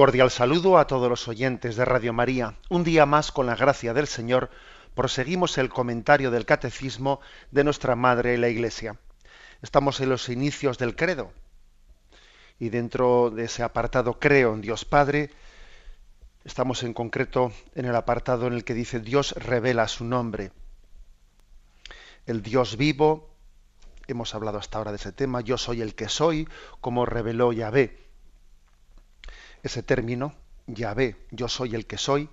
Cordial saludo a todos los oyentes de Radio María. Un día más, con la gracia del Señor, proseguimos el comentario del Catecismo de nuestra Madre la Iglesia. Estamos en los inicios del credo y dentro de ese apartado Creo en Dios Padre, estamos en concreto en el apartado en el que dice Dios revela su nombre. El Dios vivo, hemos hablado hasta ahora de ese tema, yo soy el que soy, como reveló Yahvé ese término, Yahvé, yo soy el que soy,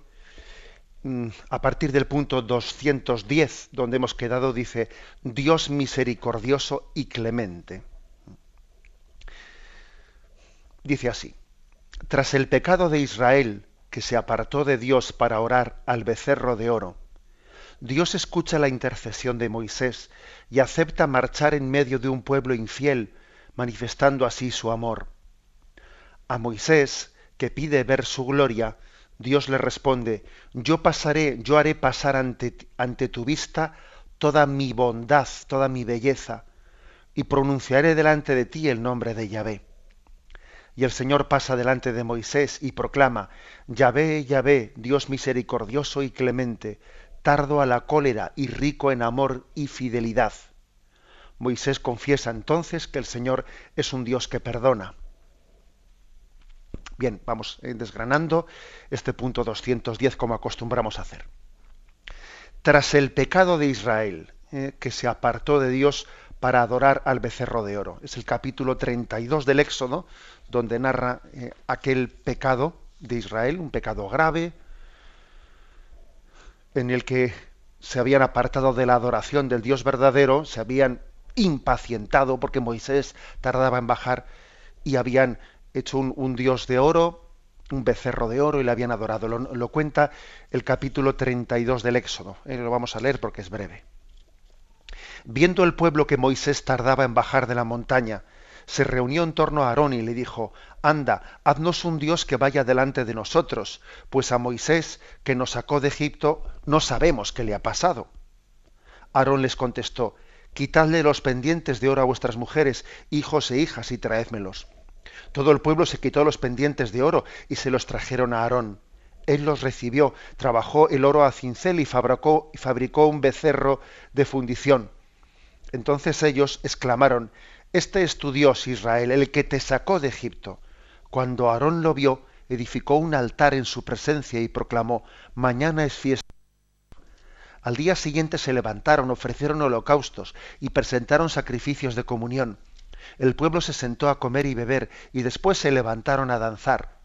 mm, a partir del punto 210, donde hemos quedado, dice, Dios misericordioso y clemente. Dice así, tras el pecado de Israel, que se apartó de Dios para orar al becerro de oro, Dios escucha la intercesión de Moisés y acepta marchar en medio de un pueblo infiel, manifestando así su amor. A Moisés, que pide ver su gloria, Dios le responde, yo pasaré, yo haré pasar ante, tu vista toda mi bondad, toda mi belleza, y pronunciaré delante de ti el nombre de Yahvé. Y el Señor pasa delante de Moisés y proclama, Yahvé, Yahvé, Dios misericordioso y clemente, tardo a la cólera y rico en amor y fidelidad. Moisés confiesa entonces que el Señor es un Dios que perdona. Bien, vamos eh, desgranando este punto 210 como acostumbramos a hacer. Tras el pecado de Israel, eh, que se apartó de Dios para adorar al becerro de oro. Es el capítulo 32 del Éxodo, donde narra eh, aquel pecado de Israel, un pecado grave, en el que se habían apartado de la adoración del Dios verdadero, se habían impacientado porque Moisés tardaba en bajar y habían hecho un, dios de oro, un becerro de oro y le habían adorado. Lo, cuenta el capítulo 32 del Éxodo. Eh, lo vamos a leer porque es breve. Viendo el pueblo que Moisés tardaba en bajar de la montaña, se reunió en torno a Aarón y le dijo, Anda, haznos un Dios que vaya delante de nosotros, pues a Moisés, que nos sacó de Egipto, no sabemos qué le ha pasado. Aarón les contestó, Quitadle los pendientes de oro a vuestras mujeres, hijos e hijas, y traédmelos. Todo el pueblo se quitó los pendientes de oro y se los trajeron a Aarón. Él los recibió, trabajó el oro a cincel y fabricó, un becerro de fundición. Entonces ellos exclamaron, Este es tu Dios, Israel, el que te sacó de Egipto. Cuando Aarón lo vio, edificó un altar en su presencia y proclamó, Mañana es fiesta. Al día siguiente se levantaron, ofrecieron holocaustos y presentaron sacrificios de comunión el pueblo se sentó a comer y beber, y después se levantaron a danzar.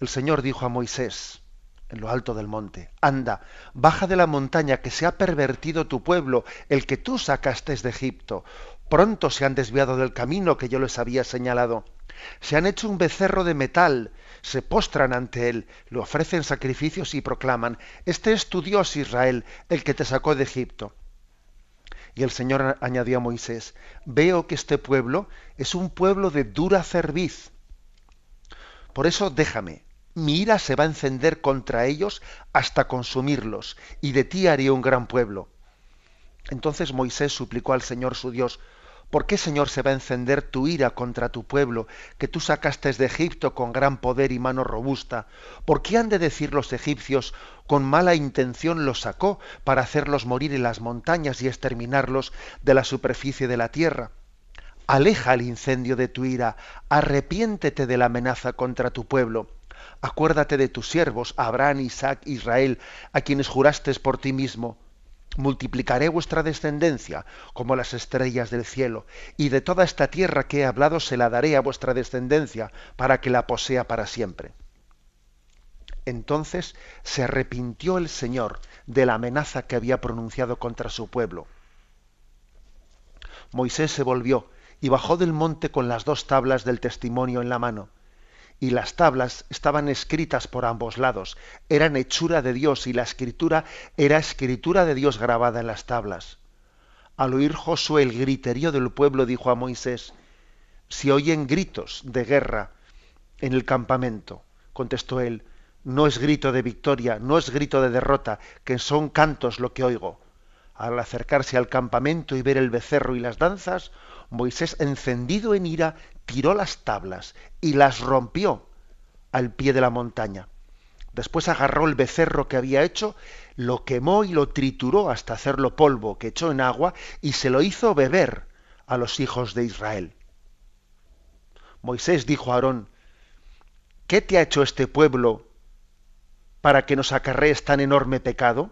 El Señor dijo a Moisés, en lo alto del monte, Anda, baja de la montaña, que se ha pervertido tu pueblo, el que tú sacaste de Egipto. Pronto se han desviado del camino que yo les había señalado. Se han hecho un becerro de metal, se postran ante él, le ofrecen sacrificios y proclaman, Este es tu Dios Israel, el que te sacó de Egipto. Y el Señor añadió a Moisés, veo que este pueblo es un pueblo de dura cerviz. Por eso déjame, mi ira se va a encender contra ellos hasta consumirlos, y de ti haré un gran pueblo. Entonces Moisés suplicó al Señor su Dios, ¿Por qué, Señor, se va a encender tu ira contra tu pueblo, que tú sacaste de Egipto con gran poder y mano robusta? ¿Por qué han de decir los egipcios, con mala intención los sacó para hacerlos morir en las montañas y exterminarlos de la superficie de la tierra? Aleja el incendio de tu ira, arrepiéntete de la amenaza contra tu pueblo. Acuérdate de tus siervos, Abraham, Isaac, Israel, a quienes juraste por ti mismo multiplicaré vuestra descendencia como las estrellas del cielo, y de toda esta tierra que he hablado se la daré a vuestra descendencia, para que la posea para siempre. Entonces se arrepintió el Señor de la amenaza que había pronunciado contra su pueblo. Moisés se volvió y bajó del monte con las dos tablas del testimonio en la mano, y las tablas estaban escritas por ambos lados, eran hechura de Dios y la escritura era escritura de Dios grabada en las tablas. Al oír Josué el griterío del pueblo, dijo a Moisés, si oyen gritos de guerra en el campamento, contestó él, no es grito de victoria, no es grito de derrota, que son cantos lo que oigo. Al acercarse al campamento y ver el becerro y las danzas, Moisés, encendido en ira, tiró las tablas y las rompió al pie de la montaña. Después agarró el becerro que había hecho, lo quemó y lo trituró hasta hacerlo polvo, que echó en agua y se lo hizo beber a los hijos de Israel. Moisés dijo a Aarón, ¿qué te ha hecho este pueblo para que nos acarrees tan enorme pecado?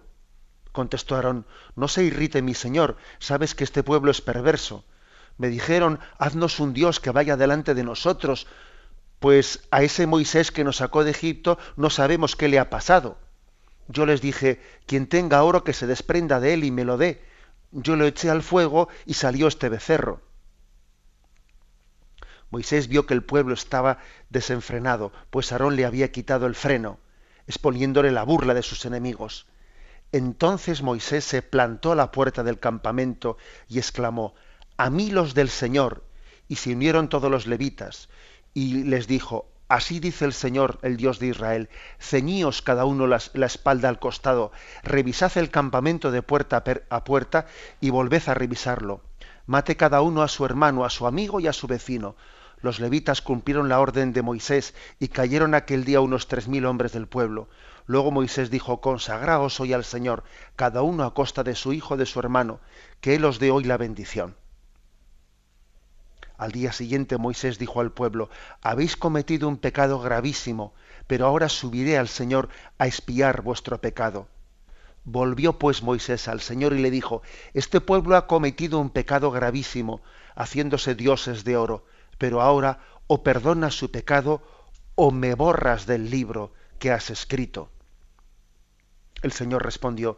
Contestó Aarón, no se irrite mi señor, sabes que este pueblo es perverso. Me dijeron, haznos un Dios que vaya delante de nosotros, pues a ese Moisés que nos sacó de Egipto no sabemos qué le ha pasado. Yo les dije, quien tenga oro que se desprenda de él y me lo dé. Yo lo eché al fuego y salió este becerro. Moisés vio que el pueblo estaba desenfrenado, pues Aarón le había quitado el freno, exponiéndole la burla de sus enemigos. Entonces Moisés se plantó a la puerta del campamento y exclamó, A mí los del Señor. Y se unieron todos los levitas. Y les dijo, Así dice el Señor, el Dios de Israel, ceñíos cada uno la, espalda al costado, revisad el campamento de puerta a puerta y volved a revisarlo. Mate cada uno a su hermano, a su amigo y a su vecino los levitas cumplieron la orden de Moisés y cayeron aquel día unos tres mil hombres del pueblo. Luego Moisés dijo, consagraos hoy al Señor, cada uno a costa de su hijo, de su hermano, que Él os dé hoy la bendición. Al día siguiente Moisés dijo al pueblo, habéis cometido un pecado gravísimo, pero ahora subiré al Señor a espiar vuestro pecado. Volvió pues Moisés al Señor y le dijo, este pueblo ha cometido un pecado gravísimo, haciéndose dioses de oro pero ahora o perdonas su pecado o me borras del libro que has escrito. El Señor respondió,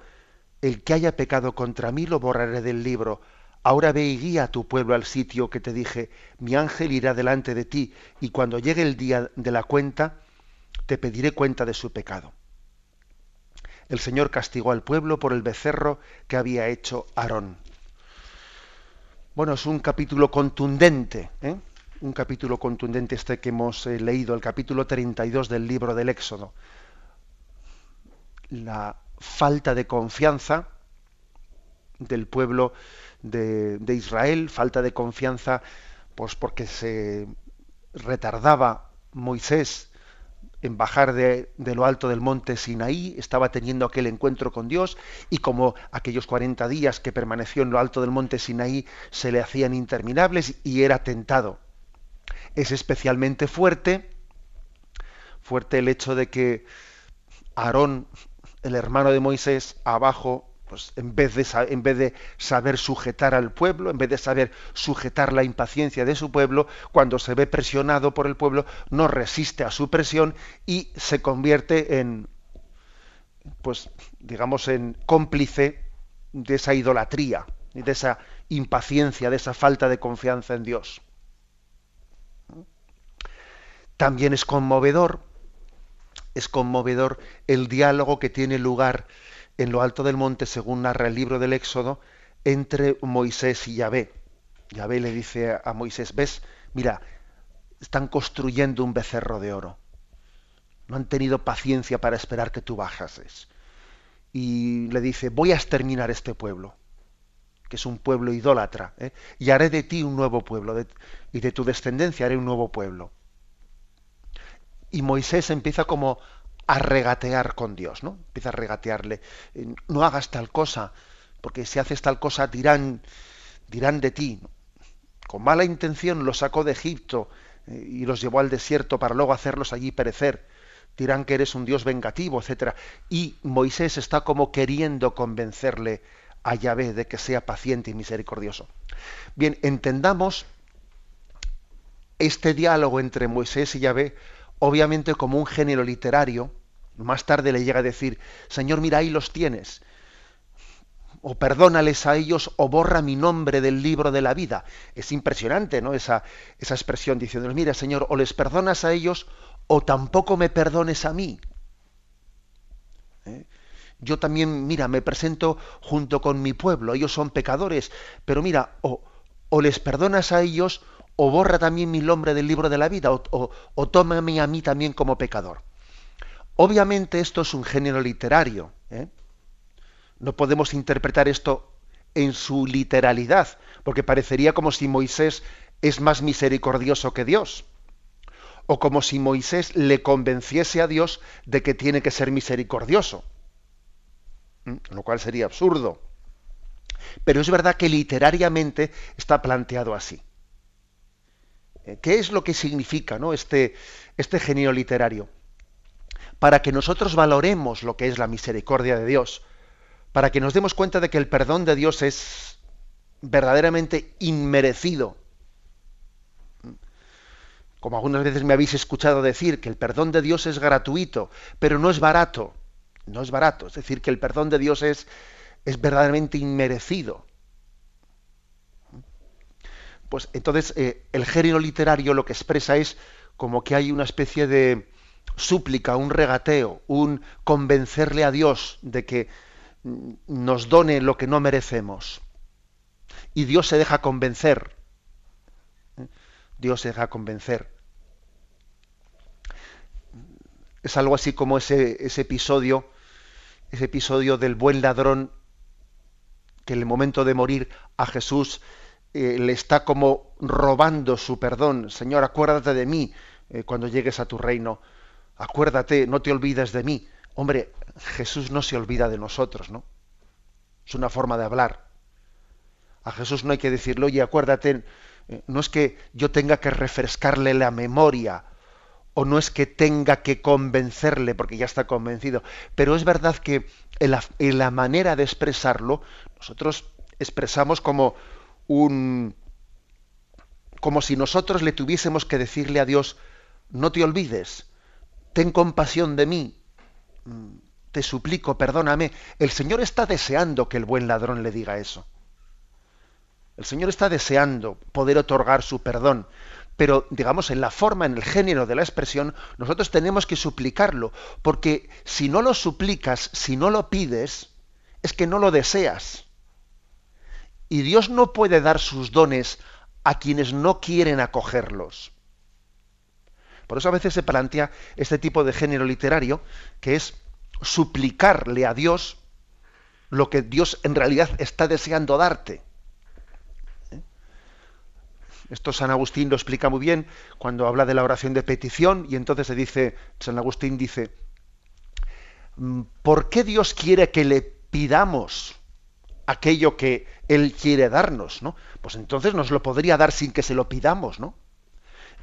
El que haya pecado contra mí lo borraré del libro. Ahora ve y guía a tu pueblo al sitio que te dije, mi ángel irá delante de ti, y cuando llegue el día de la cuenta, te pediré cuenta de su pecado. El Señor castigó al pueblo por el becerro que había hecho Aarón. Bueno, es un capítulo contundente, ¿eh? un capítulo contundente este que hemos eh, leído, el capítulo 32 del libro del Éxodo. La falta de confianza del pueblo de, Israel, falta de confianza, pues porque se retardaba Moisés en bajar de, de, lo alto del monte Sinaí, estaba teniendo aquel encuentro con Dios, y como aquellos 40 días que permaneció en lo alto del monte Sinaí se le hacían interminables y era tentado. Es especialmente fuerte, fuerte el hecho de que Aarón, el hermano de Moisés, abajo, pues en vez, de, en vez de saber sujetar al pueblo, en vez de saber sujetar la impaciencia de su pueblo, cuando se ve presionado por el pueblo, no resiste a su presión y se convierte en, pues, digamos, en cómplice de esa idolatría, de esa impaciencia, de esa falta de confianza en Dios. También es conmovedor, es conmovedor el diálogo que tiene lugar en lo alto del monte, según narra el libro del Éxodo, entre Moisés y Yahvé. Yahvé le dice a Moisés, ves, mira, están construyendo un becerro de oro. No han tenido paciencia para esperar que tú bajases. Y le dice, voy a exterminar este pueblo, que es un pueblo idólatra, ¿eh? y haré de ti un nuevo pueblo, y de tu descendencia haré un nuevo pueblo y Moisés empieza como a regatear con Dios, ¿no? Empieza a regatearle, eh, no hagas tal cosa, porque si haces tal cosa dirán, dirán de ti. Con mala intención los sacó de Egipto eh, y los llevó al desierto para luego hacerlos allí perecer. Dirán que eres un Dios vengativo, etcétera. Y Moisés está como queriendo convencerle a Yahvé de que sea paciente y misericordioso. Bien, entendamos este diálogo entre Moisés y Yahvé obviamente como un género literario, más tarde le llega a decir, Señor, mira, ahí los tienes, o perdónales a ellos, o borra mi nombre del libro de la vida. Es impresionante, ¿no? Esa, esa expresión diciendo, mira, Señor, o les perdonas a ellos, o tampoco me perdones a mí. ¿Eh? Yo también, mira, me presento junto con mi pueblo, ellos son pecadores, pero mira, o, o les perdonas a ellos o borra también mi nombre del libro de la vida, o, o, tómame a mí también como pecador. Obviamente esto es un género literario. ¿eh? No podemos interpretar esto en su literalidad, porque parecería como si Moisés es más misericordioso que Dios, o como si Moisés le convenciese a Dios de que tiene que ser misericordioso, lo cual sería absurdo. Pero es verdad que literariamente está planteado así. Eh, ¿Qué es lo que significa ¿no? este, este genio literario? Para que nosotros valoremos lo que es la misericordia de Dios, para que nos demos cuenta de que el perdón de Dios es verdaderamente inmerecido. Como algunas veces me habéis escuchado decir que el perdón de Dios es gratuito, pero no es barato. No es barato. Es decir, que el perdón de Dios es, es verdaderamente inmerecido. Pues entonces eh, el género literario lo que expresa es como que hay una especie de súplica, un regateo, un convencerle a Dios de que nos done lo que no merecemos. Y Dios se deja convencer. Dios se deja convencer. Es algo así como ese, ese episodio, ese episodio del buen ladrón que en el momento de morir a Jesús eh, le está como robando su perdón. Señor, acuérdate de mí eh, cuando llegues a tu reino. Acuérdate, no te olvides de mí. Hombre, Jesús no se olvida de nosotros, ¿no? Es una forma de hablar. A Jesús no hay que decirle, oye, acuérdate, eh, no es que yo tenga que refrescarle la memoria, o no es que tenga que convencerle, porque ya está convencido, pero es verdad que en la manera de expresarlo, nosotros expresamos como un como si nosotros le tuviésemos que decirle a Dios, no te olvides, ten compasión de mí, mm, te suplico, perdóname. El Señor está deseando que el buen ladrón le diga eso. El Señor está deseando poder otorgar su perdón, pero digamos en la forma, en el género de la expresión, nosotros tenemos que suplicarlo, porque si no lo suplicas, si no lo pides, es que no lo deseas. Y Dios no puede dar sus dones a quienes no quieren acogerlos. Por eso a veces se plantea este tipo de género literario, que es suplicarle a Dios lo que Dios en realidad está deseando darte. ¿Eh? Esto San Agustín lo explica muy bien cuando habla de la oración de petición y entonces se dice, San Agustín dice, mm, ¿por qué Dios quiere que le pidamos aquello que Él quiere darnos, ¿no? Pues entonces nos lo podría dar sin que se lo pidamos, ¿no?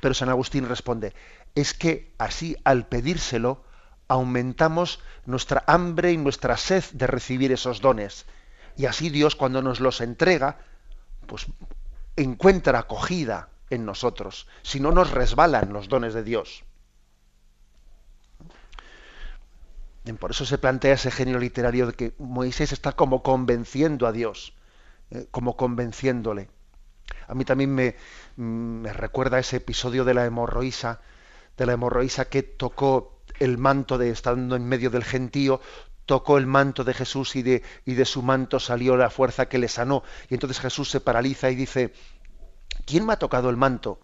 Pero San Agustín responde, es que así al pedírselo aumentamos nuestra hambre y nuestra sed de recibir esos dones. Y así Dios cuando nos los entrega, pues encuentra acogida en nosotros, si no nos resbalan los dones de Dios. Por eso se plantea ese genio literario de que Moisés está como convenciendo a Dios, eh, como convenciéndole. A mí también me, me, recuerda ese episodio de la hemorroísa, de la hemorroísa que tocó el manto de estando en medio del gentío, tocó el manto de Jesús y de, y de su manto salió la fuerza que le sanó. Y entonces Jesús se paraliza y dice, ¿quién me ha tocado el manto?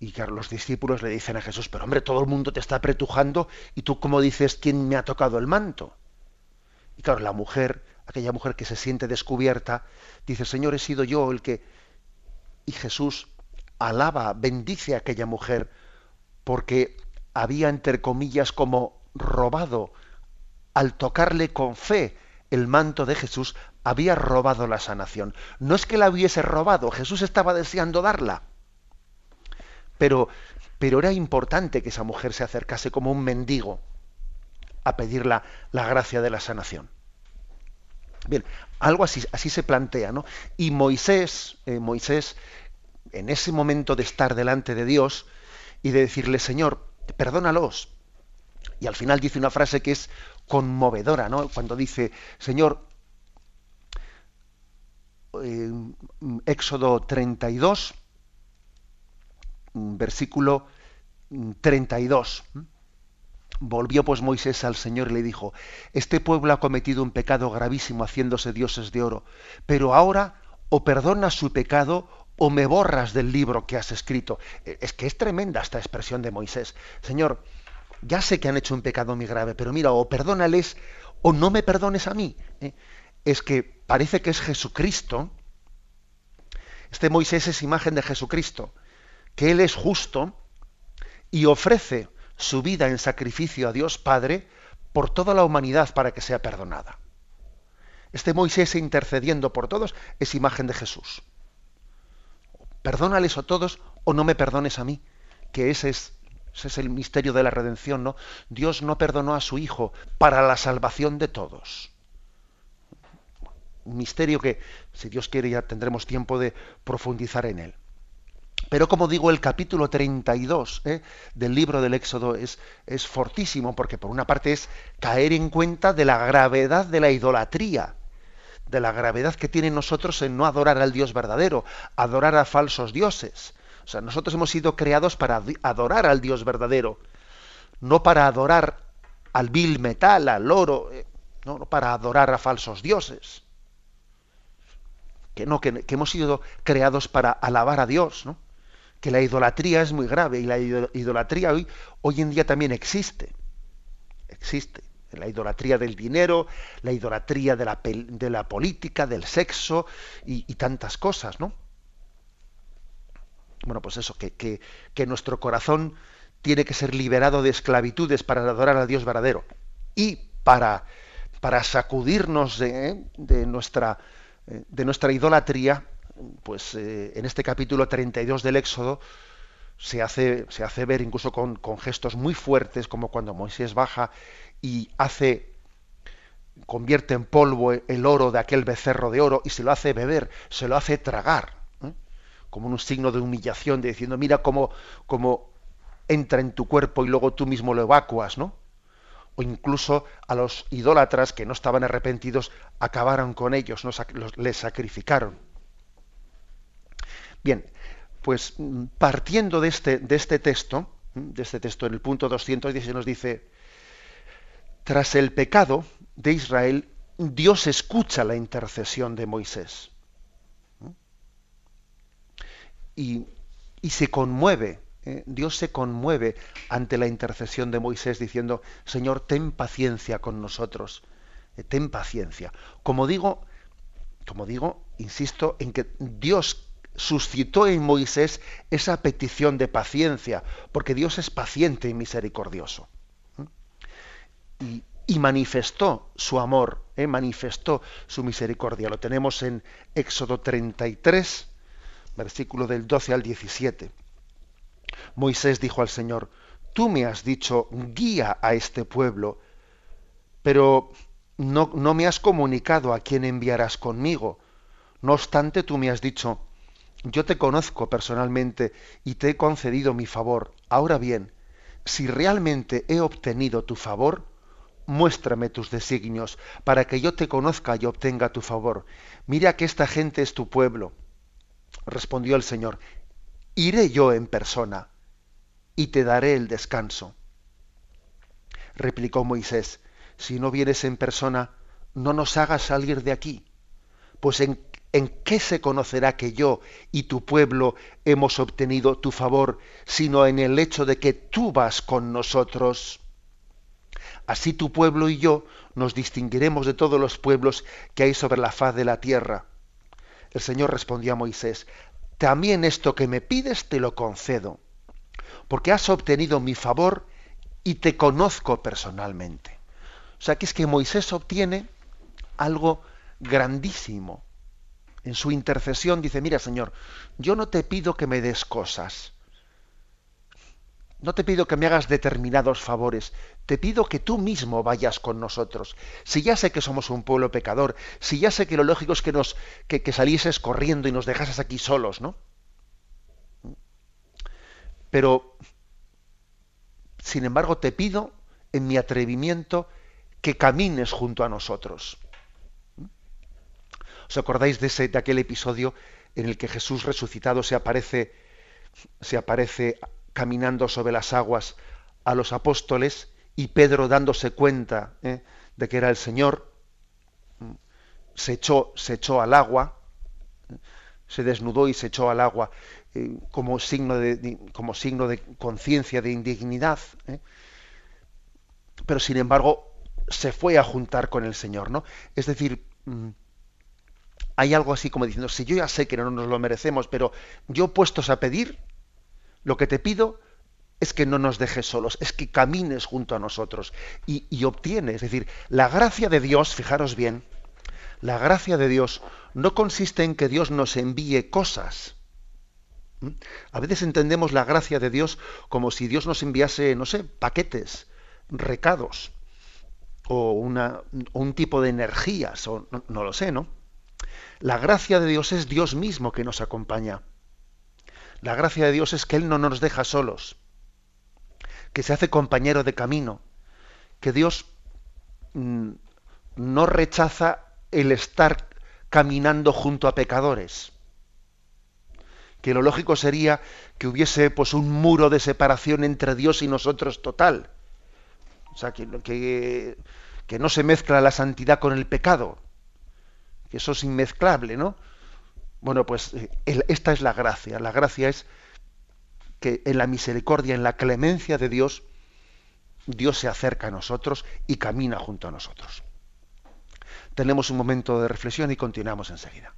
Y claro, los discípulos le dicen a Jesús, pero hombre, todo el mundo te está apretujando y tú cómo dices quién me ha tocado el manto. Y claro, la mujer, aquella mujer que se siente descubierta, dice, Señor, he sido yo el que... Y Jesús alaba, bendice a aquella mujer porque había, entre comillas, como robado, al tocarle con fe el manto de Jesús, había robado la sanación. No es que la hubiese robado, Jesús estaba deseando darla pero, pero era importante que esa mujer se acercase como un mendigo a pedir la, gracia de la sanación. Bien, algo así, así se plantea, ¿no? Y Moisés, eh, Moisés, en ese momento de estar delante de Dios y de decirle, Señor, perdónalos. Y al final dice una frase que es conmovedora, ¿no? Cuando dice, Señor, eh, Éxodo 32, versículo 32. Volvió pues Moisés al Señor y le dijo, Este pueblo ha cometido un pecado gravísimo haciéndose dioses de oro, pero ahora o perdonas su pecado o me borras del libro que has escrito. E, es que es tremenda esta expresión de Moisés. Señor, ya sé que han hecho un pecado muy grave, pero mira, o perdónales o no me perdones a mí. ¿eh? Es que parece que es Jesucristo. Este Moisés es imagen de Jesucristo, que Él es justo y ofrece su vida en sacrificio a Dios Padre por toda la humanidad para que sea perdonada. Este Moisés intercediendo por todos es imagen de Jesús. Perdónales a todos o no me perdones a mí, que ese es es el misterio de la redención, ¿no? Dios no perdonó a su Hijo para la salvación de todos. Un misterio que, si Dios quiere, ya tendremos tiempo de profundizar en él. Pero como digo, el capítulo 32 ¿eh? del libro del Éxodo es, fortísimo, porque por una parte es caer en cuenta de la gravedad de la idolatría, de la gravedad que tiene nosotros en no adorar al Dios verdadero, adorar a falsos dioses. O sea, nosotros hemos sido creados para adorar al Dios verdadero, no para adorar al vil metal, al oro, eh, no, para adorar a falsos dioses. Que no, que, hemos sido creados para alabar a Dios, ¿no? Que la idolatría es muy grave y la idolatría hoy, hoy en día también existe. Existe. La idolatría del dinero, la idolatría de la, de la política, del sexo y, tantas cosas, ¿no? bueno, pues eso, que, que, nuestro corazón tiene que ser liberado de esclavitudes para adorar al Dios verdadero y para, para sacudirnos de, nuestra, de nuestra idolatría, pues eh, en este capítulo 32 del Éxodo se hace, se hace ver incluso con, gestos muy fuertes, como cuando Moisés baja y hace convierte en polvo el oro de aquel becerro de oro y se lo hace beber, se lo hace tragar como un signo de humillación, de diciendo, mira cómo, cómo entra en tu cuerpo y luego tú mismo lo evacuas, ¿no? O incluso a los idólatras que no estaban arrepentidos, acabaron con ellos, les sacrificaron. Bien, pues mm, partiendo de este, de este texto, de este texto en el punto 210 nos dice, tras el pecado de Israel, Dios escucha la intercesión de Moisés y, se conmueve, ¿eh? Dios se conmueve ante la intercesión de Moisés diciendo, Señor, ten paciencia con nosotros, eh, ten paciencia. Como digo, como digo, insisto en que Dios suscitó en Moisés esa petición de paciencia, porque Dios es paciente y misericordioso. Y, manifestó su amor, ¿eh? manifestó su misericordia. Lo tenemos en Éxodo 33, versículo del 12 al 17. Moisés dijo al Señor, tú me has dicho, guía a este pueblo, pero no, no me has comunicado a quién enviarás conmigo. No obstante, tú me has dicho, yo te conozco personalmente y te he concedido mi favor. Ahora bien, si realmente he obtenido tu favor, muéstrame tus designios, para que yo te conozca y obtenga tu favor. Mira que esta gente es tu pueblo Respondió el Señor, iré yo en persona y te daré el descanso. Replicó Moisés, si no vienes en persona, no nos hagas salir de aquí, pues en, en qué se conocerá que yo y tu pueblo hemos obtenido tu favor, sino en el hecho de que tú vas con nosotros. Así tu pueblo y yo nos distinguiremos de todos los pueblos que hay sobre la faz de la tierra el Señor respondió a Moisés, también esto que me pides te lo concedo, porque has obtenido mi favor y te conozco personalmente. O sea, que es que Moisés obtiene algo grandísimo. En su intercesión dice, mira Señor, yo no te pido que me des cosas, no te pido que me hagas determinados favores, te pido que tú mismo vayas con nosotros. Si ya sé que somos un pueblo pecador, si ya sé que lo lógico es que nos que, que salieses corriendo y nos dejases aquí solos, ¿no? Pero sin embargo te pido en mi atrevimiento que camines junto a nosotros. ¿Os acordáis de, ese, de aquel episodio en el que Jesús resucitado se aparece, se aparece caminando sobre las aguas a los apóstoles y Pedro dándose cuenta ¿eh? de que era el Señor, se echó, se echó al agua, se desnudó y se echó al agua eh, como signo de, como signo de conciencia, de indignidad. ¿eh? Pero sin embargo se fue a juntar con el Señor, ¿no? Es decir, mm, hay algo así como diciendo, si yo ya sé que no nos lo merecemos, pero yo puestos a pedir, lo que te pido es que no nos dejes solos, es que camines junto a nosotros y, obtienes. Es decir, la gracia de Dios, fijaros bien, la gracia de Dios no consiste en que Dios nos envíe cosas. ¿Mm? A veces entendemos la gracia de Dios como si Dios nos enviase, no sé, paquetes, recados, o, una, un tipo de energías, o no lo sé, ¿no? La gracia de Dios es Dios mismo que nos acompaña. La gracia de Dios es que Él no nos deja solos que se hace compañero de camino, que Dios mm, no rechaza el estar caminando junto a pecadores, que lo lógico sería que hubiese pues un muro de separación entre Dios y nosotros total, o sea, que, que, que no se mezcla la santidad con el pecado, que eso es inmezclable, ¿no? Bueno, pues eh, esta es la gracia, la gracia es que en la misericordia, en la clemencia de Dios, Dios se acerca a nosotros y camina junto a nosotros. Tenemos un momento de reflexión y continuamos enseguida.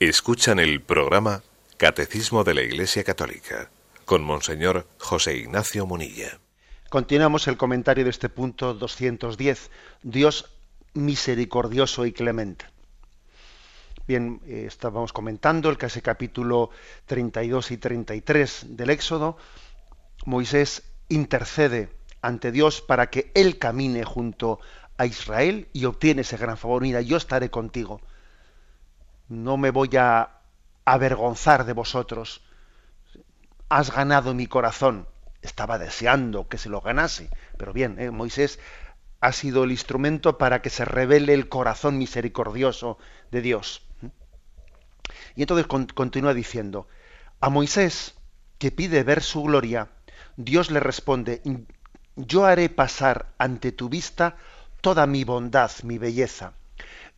Escuchan el programa Catecismo de la Iglesia Católica con Monseñor José Ignacio Munilla. Continuamos el comentario de este punto 210. Dios misericordioso y clemente. Bien, eh, estábamos comentando el casi capítulo 32 y 33 del Éxodo. Moisés intercede ante Dios para que Él camine junto a Israel y obtiene ese gran favor. Mira, yo estaré contigo no me voy a avergonzar de vosotros. Has ganado mi corazón. Estaba deseando que se lo ganase. Pero bien, eh, Moisés ha sido el instrumento para que se revele el corazón misericordioso de Dios. Y entonces continúa diciendo, a Moisés, que pide ver su gloria, Dios le responde, yo haré pasar ante tu vista toda mi bondad, mi belleza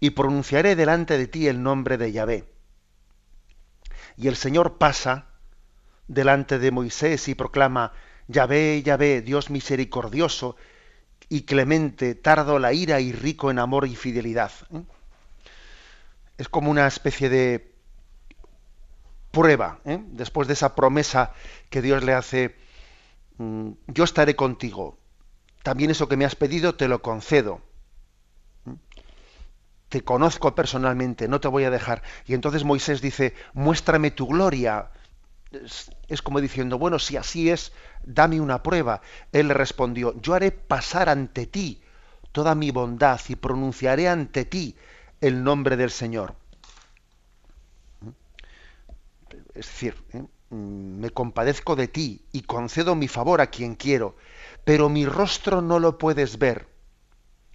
y pronunciaré delante de ti el nombre de Yahvé. Y el Señor pasa delante de Moisés y proclama, Yahvé, Yahvé, Dios misericordioso y clemente, tardo la ira y rico en amor y fidelidad. ¿eh? Es como una especie de prueba, ¿eh? después de esa promesa que Dios le hace, mm, yo estaré contigo, también eso que me has pedido te lo concedo te conozco personalmente, no te voy a dejar. Y entonces Moisés dice, muéstrame tu gloria. es, como diciendo, bueno, si así es, dame una prueba. Él le respondió, yo haré pasar ante ti toda mi bondad y pronunciaré ante ti el nombre del Señor. Es decir, ¿eh? me compadezco de ti y concedo mi favor a quien quiero, pero mi rostro no lo puedes ver,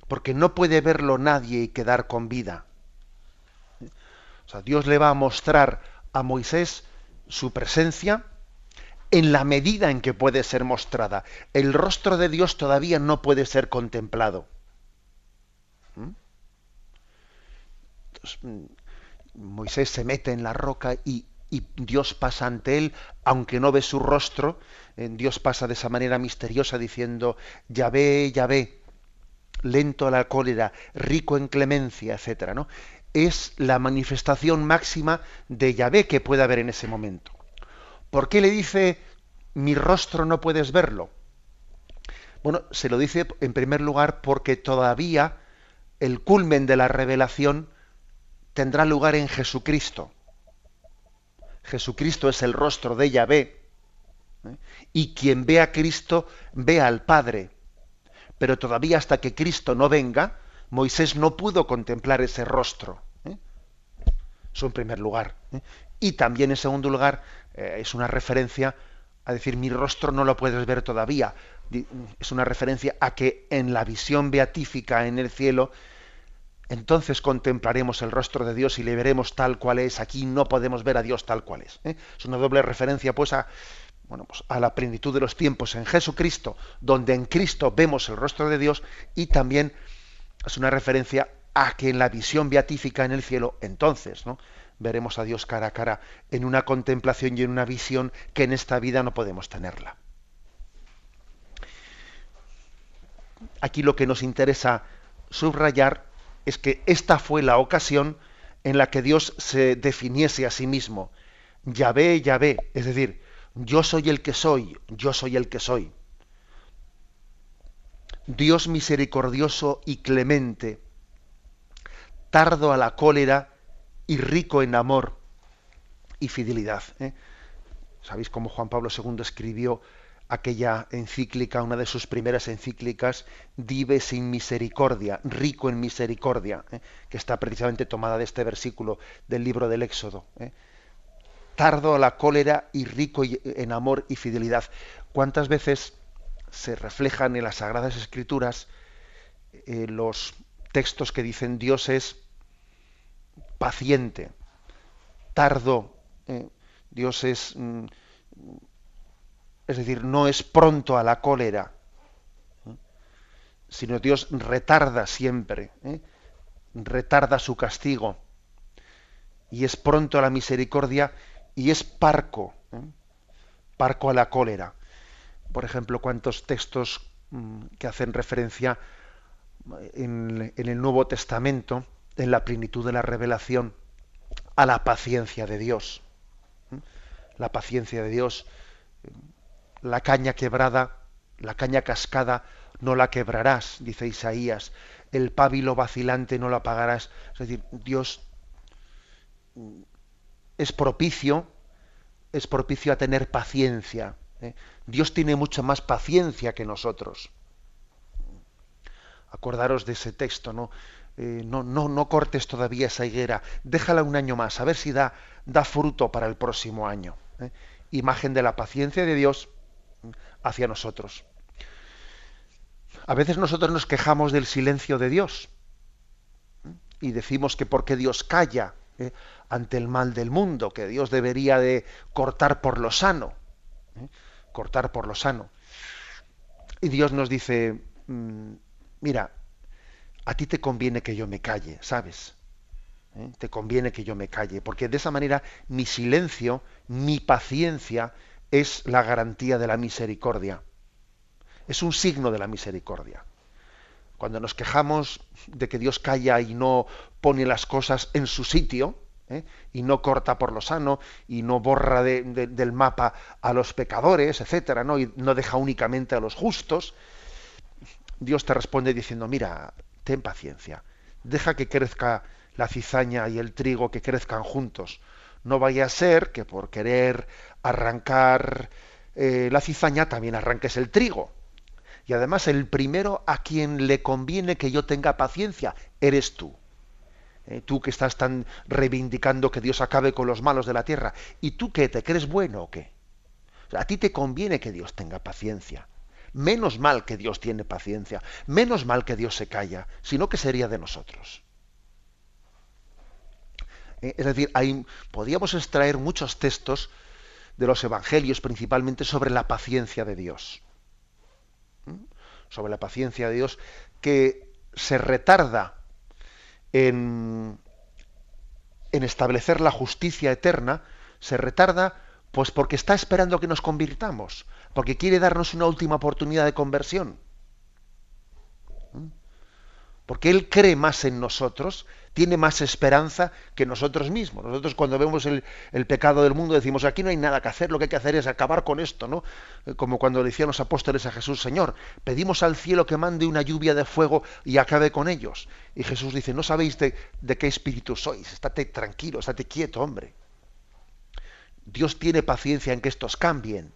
porque no puede verlo nadie y quedar con vida. O sea, Dios le va a mostrar a Moisés su presencia en la medida en que puede ser mostrada. El rostro de Dios todavía no puede ser contemplado. ¿Mm? Mm, Moisés se mete en la roca y, Dios pasa ante él, aunque no ve su rostro, eh, Dios pasa de esa manera misteriosa diciendo, ya ve, ya ve, lento a la cólera, rico en clemencia, etcétera, ¿no? es la manifestación máxima de Yahvé que puede haber en ese momento. ¿Por qué le dice mi rostro no puedes verlo? Bueno, se lo dice en primer lugar porque todavía el culmen de la revelación tendrá lugar en Jesucristo. Jesucristo es el rostro de Yahvé. ¿eh? Y quien ve a Cristo ve al Padre. Pero todavía hasta que Cristo no venga, Moisés no pudo contemplar ese rostro. ¿eh? Eso en primer lugar. ¿eh? Y también en segundo lugar eh, es una referencia a decir mi rostro no lo puedes ver todavía. Es una referencia a que en la visión beatífica en el cielo entonces contemplaremos el rostro de Dios y le veremos tal cual es. Aquí no podemos ver a Dios tal cual es. Es una doble referencia pues a, bueno, pues a la plenitud de los tiempos en Jesucristo, donde en Cristo vemos el rostro de Dios y también es una referencia a que en la visión beatífica en el cielo, entonces, ¿no? veremos a Dios cara a cara en una contemplación y en una visión que en esta vida no podemos tenerla. Aquí lo que nos interesa subrayar es que esta fue la ocasión en la que Dios se definiese a sí mismo. Yahvé, Yahvé, es decir, yo soy el que soy, yo soy el que soy. Dios misericordioso y clemente, tardo a la cólera y rico en amor y fidelidad. ¿eh? ¿Sabéis cómo Juan Pablo II escribió aquella encíclica, una de sus primeras encíclicas, Dive sin misericordia, rico en misericordia, ¿eh? que está precisamente tomada de este versículo del libro del Éxodo. ¿eh? Tardo a la cólera y rico en amor y fidelidad. ¿Cuántas veces se reflejan en las Sagradas Escrituras eh, los textos que dicen Dios es paciente, tardo, eh, Dios es, mm, es decir, no es pronto a la cólera, ¿eh? sino Dios retarda siempre, retarda su castigo y es pronto a la misericordia y es parco, parco a la cólera por ejemplo, cuántos textos mm, que hacen referencia en, el Nuevo Testamento, en la plenitud de la revelación, a la paciencia de Dios. La paciencia de Dios, la caña quebrada, la caña cascada, no la quebrarás, dice Isaías, el pábilo vacilante no lo apagarás. Es decir, Dios es propicio, es propicio a tener paciencia. ¿eh? Dios tiene mucha más paciencia que nosotros. Acordaros de ese texto, ¿no? Eh, no, no, no cortes todavía esa higuera, déjala un año más, a ver si da, da fruto para el próximo año. ¿eh? Imagen de la paciencia de Dios hacia nosotros. A veces nosotros nos quejamos del silencio de Dios y decimos que porque Dios calla ante el mal del mundo, que Dios debería de cortar por lo sano cortar por lo sano. Y Dios nos dice, mm, mira, a ti te conviene que yo me calle, ¿sabes? ¿Eh? Te conviene que yo me calle, porque de esa manera mi silencio, mi paciencia es la garantía de la misericordia. Es un signo de la misericordia. Cuando nos quejamos de que Dios calla y no pone las cosas en su sitio, ¿eh? y no corta por lo sano y no borra del mapa a los pecadores, etcétera, ¿no? y no deja únicamente a los justos, Dios te responde diciendo, mira, ten paciencia, deja que crezca la cizaña y el trigo, que crezcan juntos. No vaya a ser que por querer arrancar eh, la cizaña también arranques el trigo. Y además el primero a quien le conviene que yo tenga paciencia eres tú. Eh, tú que estás tan reivindicando que Dios acabe con los malos de la tierra. ¿Y tú qué? ¿Te crees bueno o qué? a ti te conviene que Dios tenga paciencia. Menos mal que Dios tiene paciencia. Menos mal que Dios se calla. Sino que sería de nosotros. Eh, es decir, hay, podríamos extraer muchos textos de los evangelios, principalmente sobre la paciencia de Dios. Sobre la paciencia de Dios que se retarda en, en establecer la justicia eterna, se retarda pues porque está esperando que nos convirtamos, porque quiere darnos una última oportunidad de conversión. ¿Mm? Porque Él cree más en nosotros tiene más esperanza que nosotros mismos. Nosotros cuando vemos el, pecado del mundo decimos, aquí no hay nada que hacer, lo que hay que hacer es acabar con esto, ¿no? Eh, como cuando le decían los apóstoles a Jesús, Señor, pedimos al cielo que mande una lluvia de fuego y acabe con ellos. Y Jesús dice, no sabéis de, qué espíritu sois, estate tranquilo, estate quieto, hombre. Dios tiene paciencia en que estos cambien,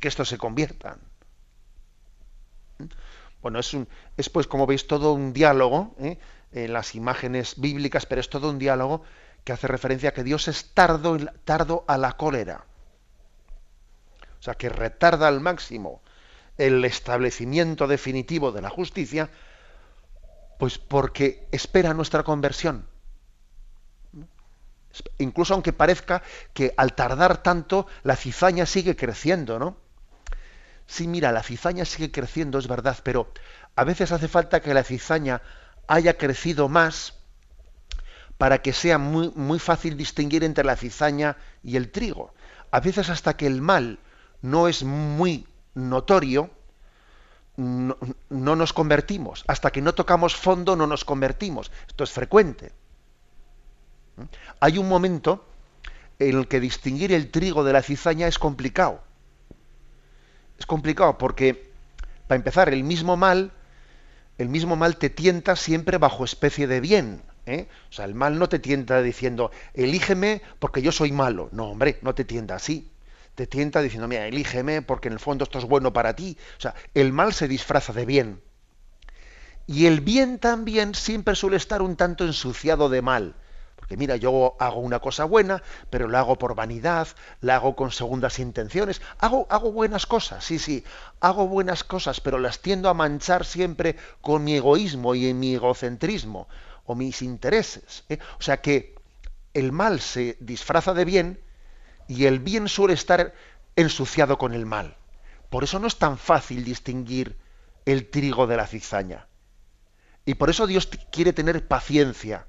que estos se conviertan. ¿Mm? Bueno, es, un, es pues, como veis, todo un diálogo ¿eh? En las imágenes bíblicas, pero es todo un diálogo que hace referencia a que Dios es tardo, tardo a la cólera. O sea, que retarda al máximo el establecimiento definitivo de la justicia, pues porque espera nuestra conversión. Incluso aunque parezca que al tardar tanto la cizaña sigue creciendo, ¿no? Sí, mira, la cizaña sigue creciendo, es verdad, pero a veces hace falta que la cizaña haya crecido más para que sea muy, muy fácil distinguir entre la cizaña y el trigo. A veces hasta que el mal no es muy notorio, no, no, nos convertimos. Hasta que no tocamos fondo no nos convertimos. Esto es frecuente. Hay un momento en el que distinguir el trigo de la cizaña es complicado. Es complicado porque, para empezar, el mismo mal el mismo mal te tienta siempre bajo especie de bien. ¿eh? O sea, el mal no te tienta diciendo, elígeme porque yo soy malo. No, hombre, no te tienta así. Te tienta diciendo, mira, elígeme porque en el fondo esto es bueno para ti. O sea, el mal se disfraza de bien. Y el bien también siempre suele estar un tanto ensuciado de mal mira, yo hago una cosa buena, pero la hago por vanidad, la hago con segundas intenciones, hago, hago buenas cosas, sí, sí, hago buenas cosas, pero las tiendo a manchar siempre con mi egoísmo y en mi egocentrismo o mis intereses. ¿eh? O sea que el mal se disfraza de bien y el bien suele estar ensuciado con el mal. Por eso no es tan fácil distinguir el trigo de la cizaña. Y por eso Dios quiere tener paciencia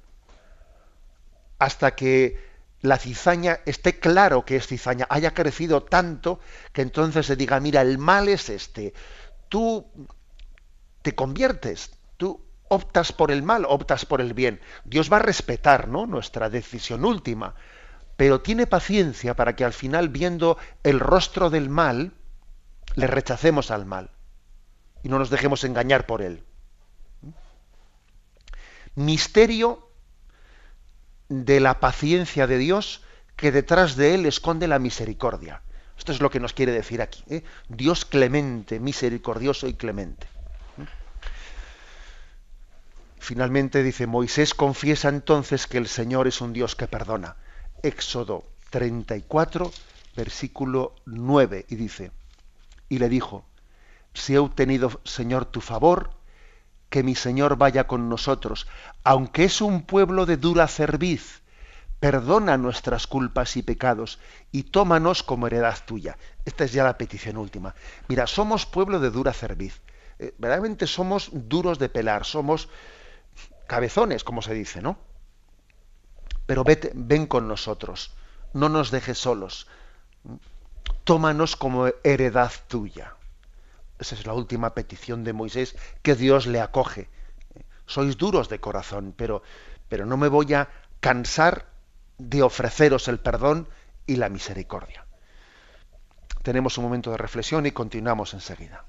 hasta que la cizaña esté claro que es cizaña, haya crecido tanto que entonces se diga, mira, el mal es este. Tú te conviertes, tú optas por el mal, optas por el bien. Dios va a respetar ¿no? nuestra decisión última, pero tiene paciencia para que al final, viendo el rostro del mal, le rechacemos al mal y no nos dejemos engañar por él. Misterio de la paciencia de Dios que detrás de él esconde la misericordia. Esto es lo que nos quiere decir aquí. ¿eh? Dios clemente, misericordioso y clemente. Finalmente dice, Moisés confiesa entonces que el Señor es un Dios que perdona. Éxodo 34, versículo 9, y dice, y le dijo, si he obtenido, Señor, tu favor, que mi Señor vaya con nosotros, aunque es un pueblo de dura cerviz, perdona nuestras culpas y pecados y tómanos como heredad tuya. Esta es ya la petición última. Mira, somos pueblo de dura cerviz. Eh, verdaderamente somos duros de pelar, somos cabezones, como se dice, ¿no? Pero vete, ven con nosotros, no nos dejes solos. Tómanos como heredad tuya. Esa es la última petición de Moisés que Dios le acoge. Sois duros de corazón, pero, pero no me voy a cansar de ofreceros el perdón y la misericordia. Tenemos un momento de reflexión y continuamos enseguida.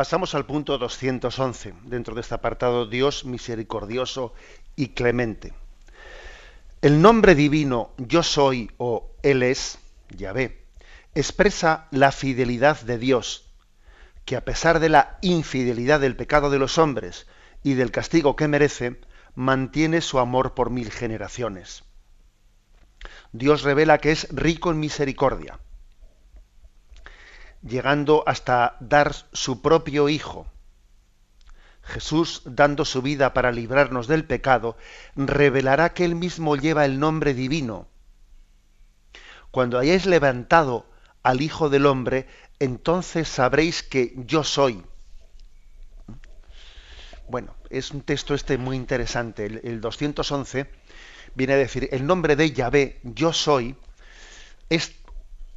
Pasamos al punto 211, dentro de este apartado Dios misericordioso y clemente. El nombre divino yo soy o Él es, Yahvé, expresa la fidelidad de Dios, que a pesar de la infidelidad del pecado de los hombres y del castigo que merece, mantiene su amor por mil generaciones. Dios revela que es rico en misericordia, llegando hasta dar su propio Hijo. Jesús, dando su vida para librarnos del pecado, revelará que Él mismo lleva el nombre divino. Cuando hayáis levantado al Hijo del Hombre, entonces sabréis que yo soy. Bueno, es un texto este muy interesante. El, 211 viene a decir, el nombre de Yahvé, yo soy, es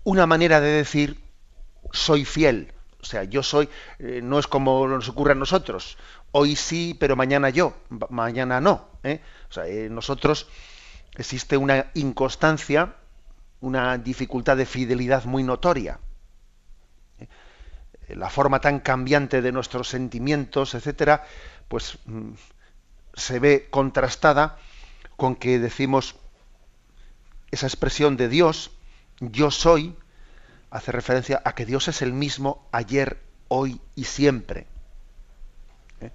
una manera de decir soy fiel. O sea, yo soy, eh, no es como nos ocurre a nosotros. Hoy sí, pero mañana yo, mañana no. ¿eh? O sea, eh, nosotros existe una inconstancia, una dificultad de fidelidad muy notoria. La forma tan cambiante de nuestros sentimientos, etcétera, pues mm, se ve contrastada con que decimos esa expresión de Dios, yo soy, hace referencia a que Dios es el mismo ayer, hoy y siempre. ¿Eh?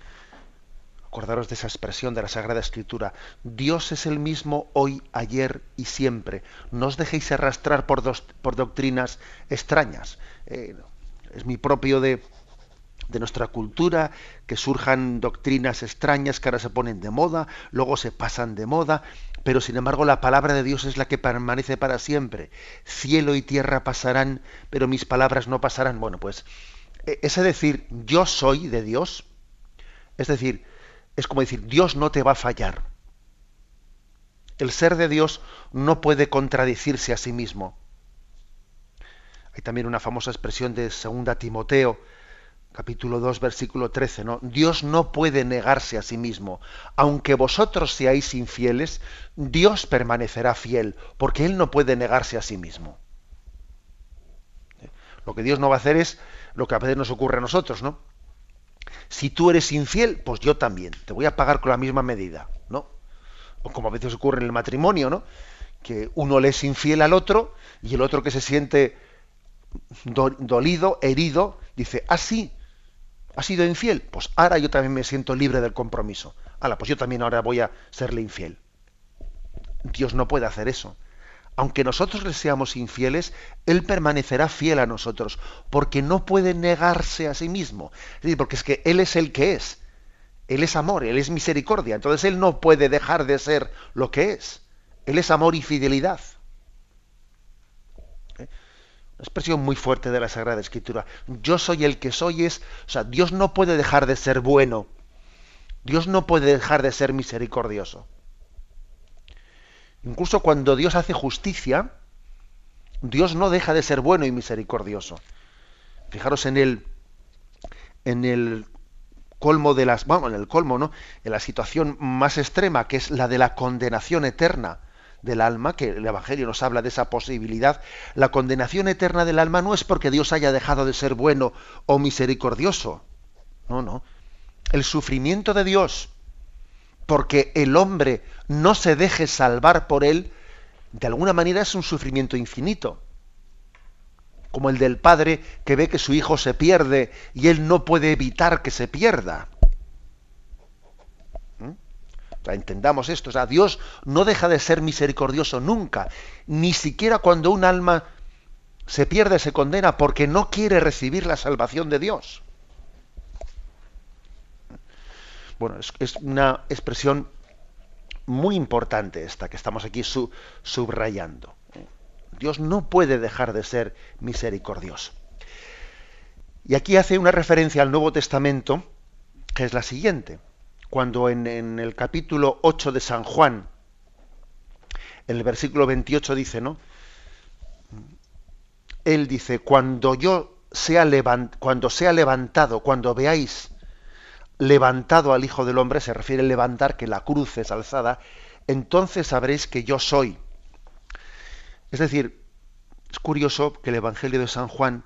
Acordaros de esa expresión de la Sagrada Escritura. Dios es el mismo hoy, ayer y siempre. No os dejéis arrastrar por, por doctrinas extrañas. Eh, es mi propio de, de nuestra cultura, que surjan doctrinas extrañas que ahora se ponen de moda, luego se pasan de moda, pero sin embargo la palabra de Dios es la que permanece para siempre. Cielo y tierra pasarán, pero mis palabras no pasarán. Bueno, pues e, ese decir yo soy de Dios, es decir, es como decir Dios no te va a fallar. El ser de Dios no puede contradecirse a sí mismo. Hay también una famosa expresión de 2 Timoteo capítulo 2, versículo 13, ¿no? Dios no puede negarse a sí mismo. Aunque vosotros seáis infieles, Dios permanecerá fiel, porque Él no puede negarse a sí mismo. Lo que Dios no va a hacer es lo que a veces nos ocurre a nosotros, ¿no? Si tú eres infiel, pues yo también, te voy a pagar con la misma medida, ¿no? O como a veces ocurre en el matrimonio, ¿no? Que uno le es infiel al otro y el otro que se siente dolido, herido, dice, ah, sí, ¿Ha sido infiel? Pues ahora yo también me siento libre del compromiso. Ahora, pues yo también ahora voy a serle infiel. Dios no puede hacer eso. Aunque nosotros le seamos infieles, Él permanecerá fiel a nosotros, porque no puede negarse a sí mismo. Es decir, porque es que Él es el que es. Él es amor, Él es misericordia. Entonces Él no puede dejar de ser lo que es. Él es amor y fidelidad. Una expresión muy fuerte de la Sagrada Escritura. Yo soy el que soy es, o sea, Dios no puede dejar de ser bueno. Dios no puede dejar de ser misericordioso. Incluso cuando Dios hace justicia, Dios no deja de ser bueno y misericordioso. Fijaros en el en el colmo de las, bueno, en el colmo, ¿no? En la situación más extrema, que es la de la condenación eterna del alma, que el Evangelio nos habla de esa posibilidad, la condenación eterna del alma no es porque Dios haya dejado de ser bueno o misericordioso. No, no. El sufrimiento de Dios, porque el hombre no se deje salvar por él, de alguna manera es un sufrimiento infinito. Como el del padre que ve que su hijo se pierde y él no puede evitar que se pierda entendamos esto. O sea, Dios no deja de ser misericordioso nunca, ni siquiera cuando un alma se pierde, se condena, porque no quiere recibir la salvación de Dios. Bueno, es, una expresión muy importante esta que estamos aquí subrayando. Dios no puede dejar de ser misericordioso. Y aquí hace una referencia al Nuevo Testamento, que es la siguiente cuando en, el capítulo 8 de San Juan, el versículo 28 dice, ¿no? Él dice, cuando yo sea, cuando sea levantado, cuando veáis levantado al Hijo del Hombre, se refiere a levantar, que la cruz es alzada, entonces sabréis que yo soy. Es decir, es curioso que el Evangelio de San Juan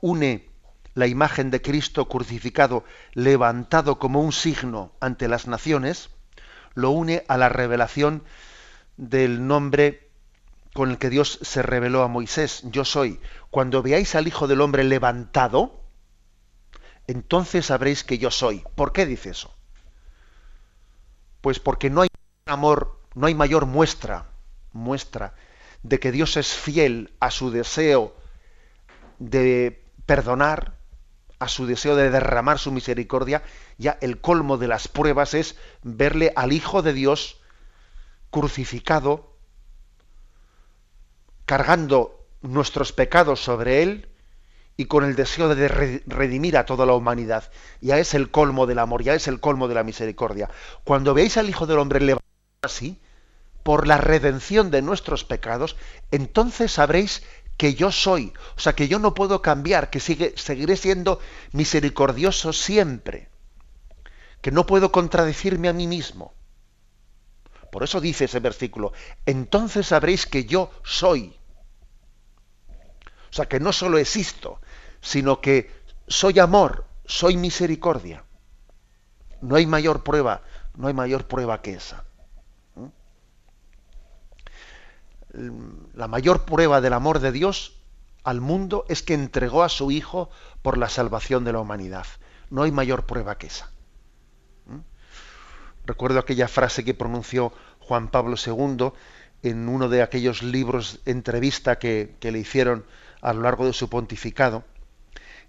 une la imagen de Cristo crucificado levantado como un signo ante las naciones, lo une a la revelación del nombre con el que Dios se reveló a Moisés, yo soy. Cuando veáis al Hijo del Hombre levantado, entonces sabréis que yo soy. ¿Por qué dice eso? Pues porque no hay amor, no hay mayor muestra, muestra de que Dios es fiel a su deseo de perdonar, a su deseo de derramar su misericordia, ya el colmo de las pruebas es verle al Hijo de Dios crucificado, cargando nuestros pecados sobre él y con el deseo de redimir a toda la humanidad. Ya es el colmo del amor, ya es el colmo de la misericordia. Cuando veáis al Hijo del Hombre levantado así, por la redención de nuestros pecados, entonces sabréis que yo soy, o sea, que yo no puedo cambiar, que sigue, seguiré siendo misericordioso siempre, que no puedo contradecirme a mí mismo. Por eso dice ese versículo, entonces sabréis que yo soy. O sea, que no solo existo, sino que soy amor, soy misericordia. No hay mayor prueba, no hay mayor prueba que esa. La mayor prueba del amor de Dios al mundo es que entregó a su Hijo por la salvación de la humanidad. No hay mayor prueba que esa. Recuerdo aquella frase que pronunció Juan Pablo II en uno de aquellos libros entrevista que, que le hicieron a lo largo de su pontificado,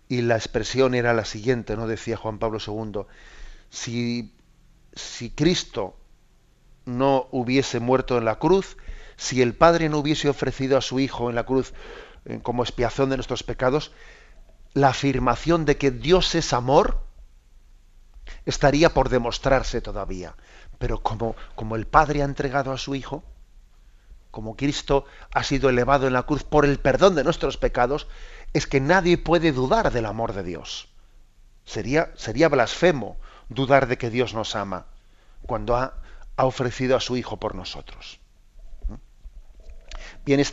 y la expresión era la siguiente, ¿no? Decía Juan Pablo II, si, si Cristo no hubiese muerto en la cruz, si el Padre no hubiese ofrecido a su Hijo en la cruz eh, como expiación de nuestros pecados, la afirmación de que Dios es amor estaría por demostrarse todavía. Pero como, como el Padre ha entregado a su Hijo, como Cristo ha sido elevado en la cruz por el perdón de nuestros pecados, es que nadie puede dudar del amor de Dios. Sería, sería blasfemo dudar de que Dios nos ama cuando ha, ha ofrecido a su Hijo por nosotros. Bien, eh,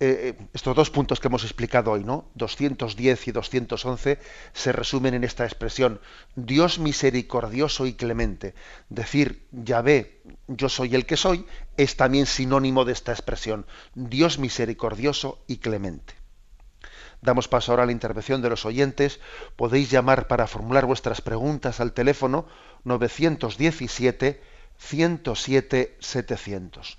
eh, estos dos puntos que hemos explicado hoy, ¿no? 210 y 211, se resumen en esta expresión, Dios misericordioso y clemente. Decir, Yahvé, yo soy el que soy, es también sinónimo de esta expresión, Dios misericordioso y clemente. Damos paso ahora a la intervención de los oyentes. Podéis llamar para formular vuestras preguntas al teléfono 917 107 700.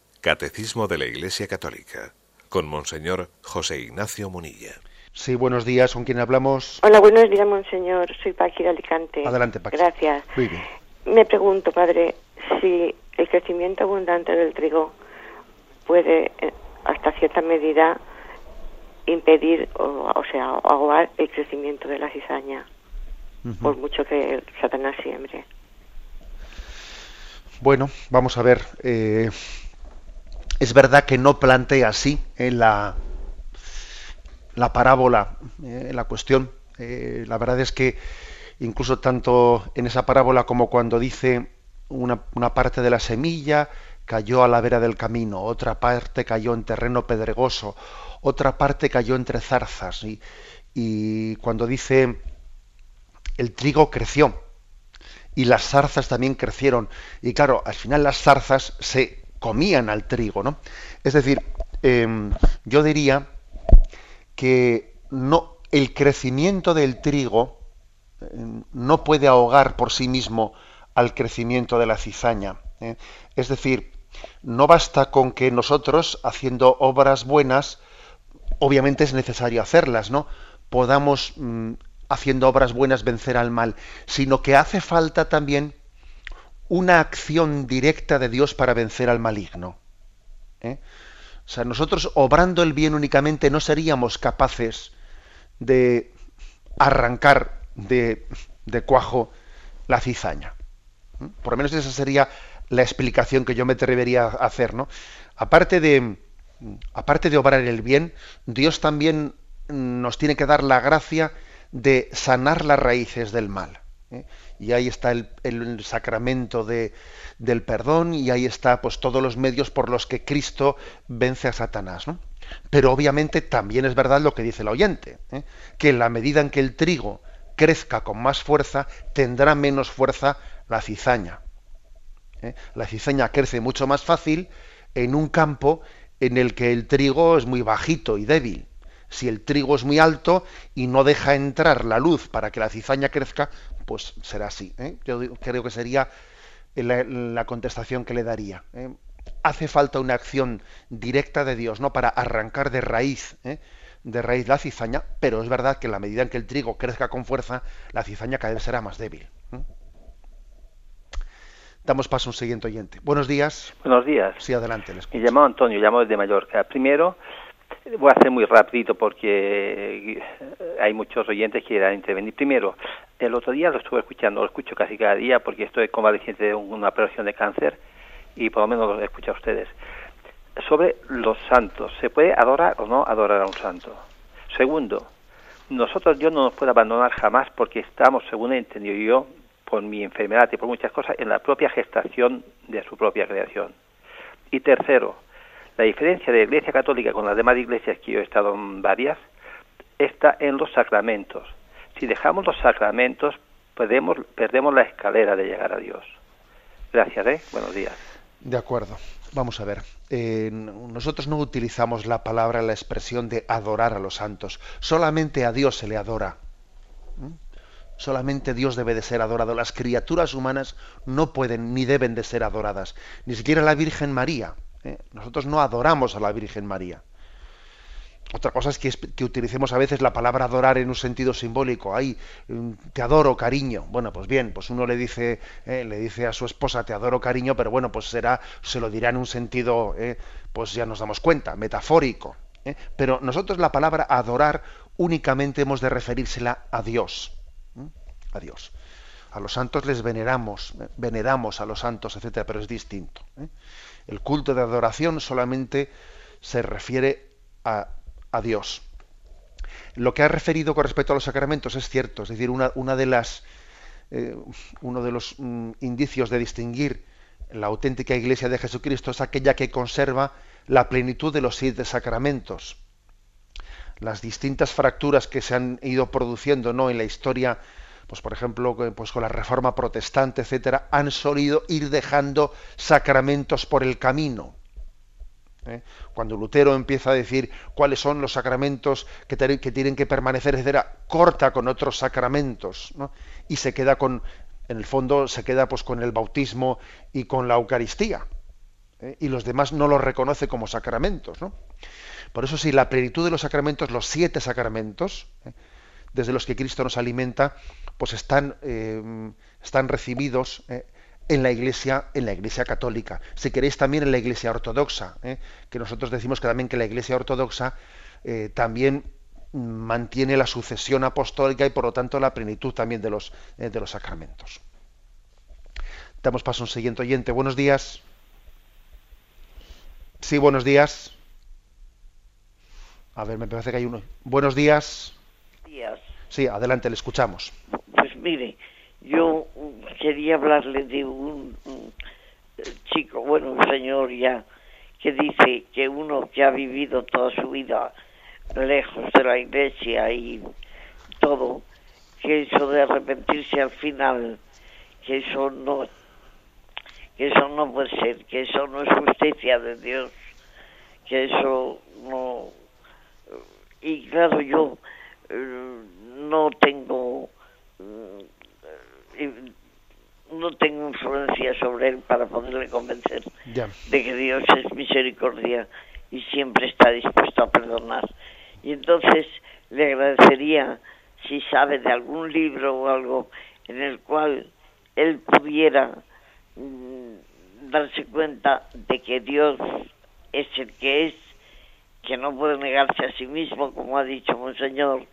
Catecismo de la Iglesia Católica, con Monseñor José Ignacio Munilla. Sí, buenos días, ¿con quién hablamos? Hola, buenos días, Monseñor. Soy Paqui de Alicante. Adelante, Paqui. Gracias. Muy bien. Me pregunto, Padre, si el crecimiento abundante del trigo puede, eh, hasta cierta medida, impedir, o, o sea, ahogar el crecimiento de la cizaña, por mucho que Satanás siembre. Bueno, vamos a ver. Eh, es verdad que no plantea así en la, la parábola, en eh, la cuestión. Eh, la verdad es que incluso tanto en esa parábola como cuando dice una, parte de la semilla cayó a la vera del camino, otra parte cayó en terreno pedregoso, otra parte cayó entre zarzas. Y, y cuando dice el trigo creció y las zarzas también crecieron. Y claro, al final las zarzas se comían al trigo, ¿no? Es decir, em, yo diría que no, el crecimiento del trigo em, no puede ahogar por sí mismo al crecimiento de la cizaña. ¿eh? Es decir, no basta con que nosotros, haciendo obras buenas, obviamente es necesario hacerlas, ¿no? Podamos, mm, haciendo obras buenas, vencer al mal, sino que hace falta también una acción directa de Dios para vencer al maligno. ¿eh? O sea, nosotros obrando el bien únicamente no seríamos capaces de arrancar de, cuajo la cizaña. ¿eh? Por lo menos esa sería la explicación que yo me atrevería a hacer, ¿no? Aparte de, aparte de obrar el bien, Dios también nos tiene que dar la gracia de sanar las raíces del mal. ¿eh? Y ahí está el, sacramento de, del perdón y ahí está pues todos los medios por los que Cristo vence a Satanás. ¿no? Pero obviamente también es verdad lo que dice el oyente, ¿eh? que en la medida en que el trigo crezca con más fuerza, tendrá menos fuerza la cizaña. ¿eh? La cizaña crece mucho más fácil en un campo en el que el trigo es muy bajito y débil. Si el trigo es muy alto y no deja entrar la luz para que la cizaña crezca, pues será así. ¿eh? Yo creo que sería la, contestación que le daría. ¿eh? Hace falta una acción directa de Dios, ¿no? Para arrancar de raíz, de raíz la cizaña, pero es verdad que en la medida en que el trigo crezca con fuerza, la cizaña cada vez será más débil. Damos paso a un siguiente oyente. Buenos días. Buenos días. Sí, adelante. Me llamo Antonio, llamo desde Mallorca. Primero, voy a hacer muy rápido porque hay muchos oyentes que quieran intervenir. Primero, el otro día lo estuve escuchando, lo escucho casi cada día porque estoy convaleciente de una operación de cáncer y por lo menos lo escucho a ustedes. Sobre los santos, ¿se puede adorar o no adorar a un santo? Segundo, nosotros Dios no nos puede abandonar jamás porque estamos, según he entendido yo, por mi enfermedad y por muchas cosas en la propia gestación de su propia creación. Y tercero, la diferencia de la Iglesia Católica con las demás iglesias que yo he estado en varias está en los sacramentos. Si dejamos los sacramentos, perdemos la escalera de llegar a Dios. Gracias, ¿eh? Buenos días. De acuerdo. Vamos a ver. Nosotros no utilizamos la palabra, la expresión de adorar a los santos. Solamente a Dios se le adora. Solamente Dios debe de ser adorado. Las criaturas humanas no pueden ni deben de ser adoradas. Ni siquiera la Virgen María. ¿Eh? Nosotros no adoramos a la Virgen María. Otra cosa es que, utilicemos a veces la palabra adorar en un sentido simbólico. Ay, mm, te adoro, cariño. Bueno, pues bien, pues uno le dice, ¿eh? le dice a su esposa te adoro, cariño, pero bueno, pues será, se lo dirá en un sentido, ¿eh? pues ya nos damos cuenta, metafórico. Pero nosotros la palabra adorar únicamente hemos de referírsela a Dios a Dios. A los santos les veneramos, veneramos a los santos, etcétera, pero es distinto. El culto de adoración solamente se refiere a, Dios. Lo que ha referido con respecto a los sacramentos es cierto, es decir, una, una de las, eh, uno de los mm, indicios de distinguir la auténtica Iglesia de Jesucristo es aquella que conserva la plenitud de los siete sacramentos. Las distintas fracturas que se han ido produciendo ¿no? en la historia pues por ejemplo, pues con la reforma protestante, etcétera, han solido ir dejando sacramentos por el camino. ¿eh? Cuando Lutero empieza a decir cuáles son los sacramentos que, tienen que permanecer, etcétera, corta con otros sacramentos, y se queda con, en el fondo, se queda pues con el bautismo y con la Eucaristía. ¿eh? Y los demás no los reconoce como sacramentos. Por eso, si la plenitud de los sacramentos, los siete sacramentos, ¿eh? Desde los que Cristo nos alimenta, pues están, eh, están recibidos eh, en la iglesia, en la iglesia católica. Si queréis también en la iglesia ortodoxa, eh, que nosotros decimos que también que la iglesia ortodoxa también mantiene la sucesión apostólica y por lo tanto la plenitud también de los, de los sacramentos. Damos paso a un siguiente oyente. Buenos días. Sí, buenos días. A ver, me parece que hay uno. Buenos días. Días. Sí, adelante, le escuchamos. Pues mire, yo quería hablarle de un, chico, bueno, un señor ya, que dice que uno que ha vivido toda su vida lejos de la iglesia y todo, que eso de arrepentirse al final, que eso no, que eso no puede ser, que eso no es justicia de Dios, que eso no, y claro yo eh, no tengo eh, no tengo influencia sobre él para poderle convencer de que Dios es misericordia y siempre está dispuesto a perdonar. Y entonces le agradecería si sabe de algún libro o algo en el cual él pudiera mm, darse cuenta de que Dios es el que es, que no puede negarse a sí mismo, como ha dicho Monseñor,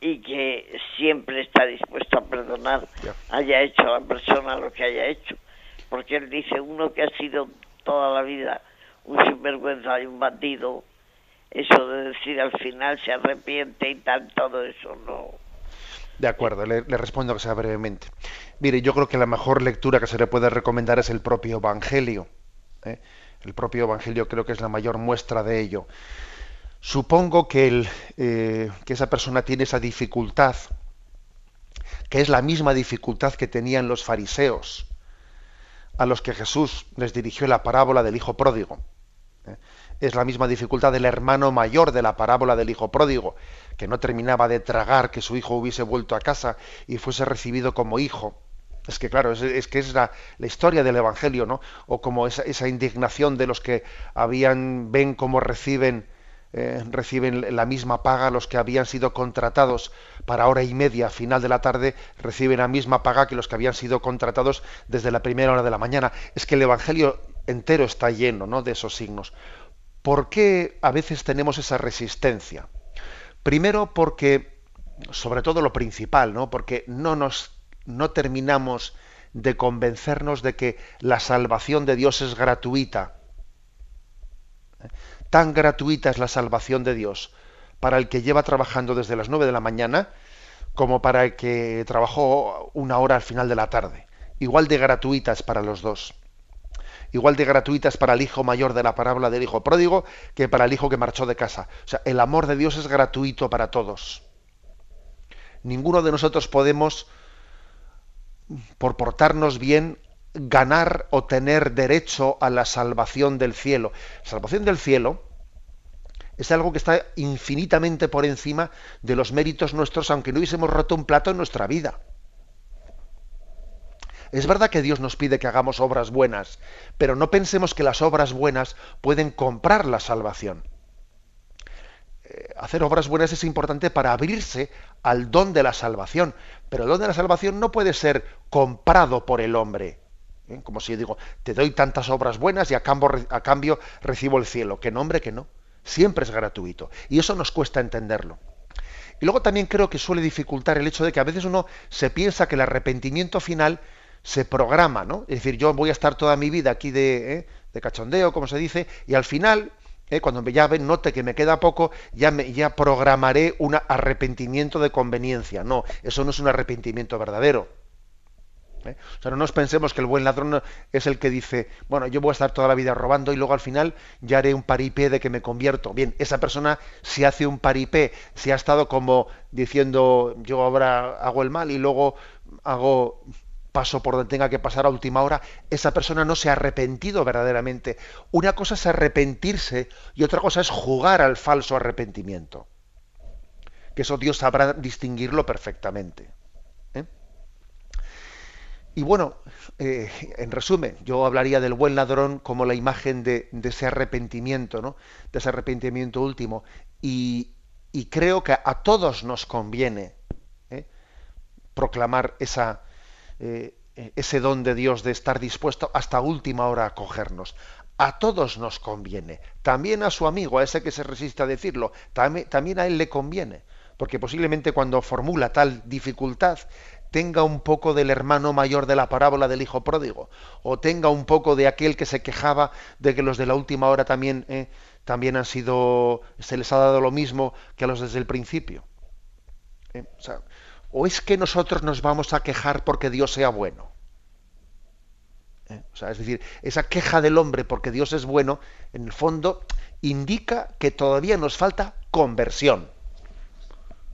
y que siempre está dispuesto a perdonar, haya hecho a la persona lo que haya hecho. Porque él dice, uno que ha sido toda la vida un sinvergüenza y un bandido, eso de decir al final se arrepiente y tal, todo eso no. De acuerdo, le, respondo que sea brevemente. Mire, yo creo que la mejor lectura que se le puede recomendar es el propio Evangelio. ¿eh? El propio Evangelio creo que es la mayor muestra de ello. Supongo que, eh, que esa persona tiene esa dificultad, que es la misma dificultad que tenían los fariseos, a los que Jesús les dirigió la parábola del Hijo Pródigo. ¿eh? Es la misma dificultad del hermano mayor de la parábola del Hijo Pródigo, que no terminaba de tragar que su hijo hubiese vuelto a casa y fuese recibido como hijo. Es que claro, es, que es la, historia del Evangelio, ¿no? O como esa, esa indignación de los que habían, ven cómo reciben eh, reciben la misma paga, los que habían sido contratados para hora y media, final de la tarde, reciben la misma paga que los que habían sido contratados desde la primera hora de la mañana. Es que el Evangelio entero está lleno ¿no? de esos signos. ¿Por qué a veces tenemos esa resistencia? Primero porque, sobre todo lo principal, ¿no? porque no nos no terminamos de convencernos de que la salvación de Dios es gratuita Tan gratuita es la salvación de Dios para el que lleva trabajando desde las 9 de la mañana como para el que trabajó una hora al final de la tarde. Igual de gratuitas para los dos. Igual de gratuitas para el hijo mayor de la parábola del hijo pródigo que para el hijo que marchó de casa. O sea, el amor de Dios es gratuito para todos. Ninguno de nosotros podemos, por portarnos bien, ganar o tener derecho a la salvación del cielo. Salvación del cielo es algo que está infinitamente por encima de los méritos nuestros, aunque no hubiésemos roto un plato en nuestra vida. Es verdad que Dios nos pide que hagamos obras buenas, pero no pensemos que las obras buenas pueden comprar la salvación. Eh, hacer obras buenas es importante para abrirse al don de la salvación, pero el don de la salvación no puede ser comprado por el hombre. ¿Eh? Como si yo digo, te doy tantas obras buenas y a cambio, a cambio recibo el cielo. Que nombre que no. Siempre es gratuito. Y eso nos cuesta entenderlo. Y luego también creo que suele dificultar el hecho de que a veces uno se piensa que el arrepentimiento final se programa, ¿no? Es decir, yo voy a estar toda mi vida aquí de, ¿eh? de cachondeo, como se dice, y al final, ¿eh? cuando llave, note que me queda poco, ya, me, ya programaré un arrepentimiento de conveniencia. No, eso no es un arrepentimiento verdadero. ¿Eh? O sea, no nos pensemos que el buen ladrón es el que dice, bueno, yo voy a estar toda la vida robando y luego al final ya haré un paripé de que me convierto. Bien, esa persona si hace un paripé, si ha estado como diciendo, yo ahora hago el mal y luego hago paso por donde tenga que pasar a última hora, esa persona no se ha arrepentido verdaderamente. Una cosa es arrepentirse y otra cosa es jugar al falso arrepentimiento. Que eso Dios sabrá distinguirlo perfectamente. Y bueno, eh, en resumen, yo hablaría del buen ladrón como la imagen de, ese arrepentimiento, ¿no? De ese arrepentimiento último. Y, creo que a todos nos conviene ¿eh? proclamar eh, ese don de Dios de estar dispuesto hasta última hora a acogernos. A todos nos conviene. También a su amigo, a ese que se resiste a decirlo, también a él le conviene. Porque posiblemente cuando formula tal dificultad tenga un poco del hermano mayor de la parábola del hijo pródigo, o tenga un poco de aquel que se quejaba de que los de la última hora también, eh, también han sido, se les ha dado lo mismo que a los desde el principio. Eh, o, es que nosotros nos vamos a quejar porque Dios sea bueno. ¿eh? O sea, es decir, esa queja del hombre porque Dios es bueno, en el fondo indica que todavía nos falta conversión.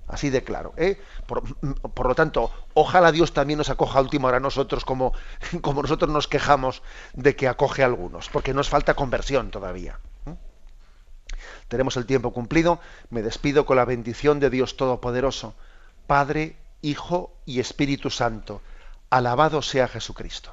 Así de claro. ¿eh? Por, lo tanto, ojalá Dios también nos acoja a última hora a nosotros como, como nosotros nos quejamos de que acoge a algunos, porque nos falta conversión todavía. ¿eh? Tenemos el tiempo cumplido. Me despido con la bendición de Dios Todopoderoso, Padre, Hijo y Espíritu Santo. Alabado sea Jesucristo.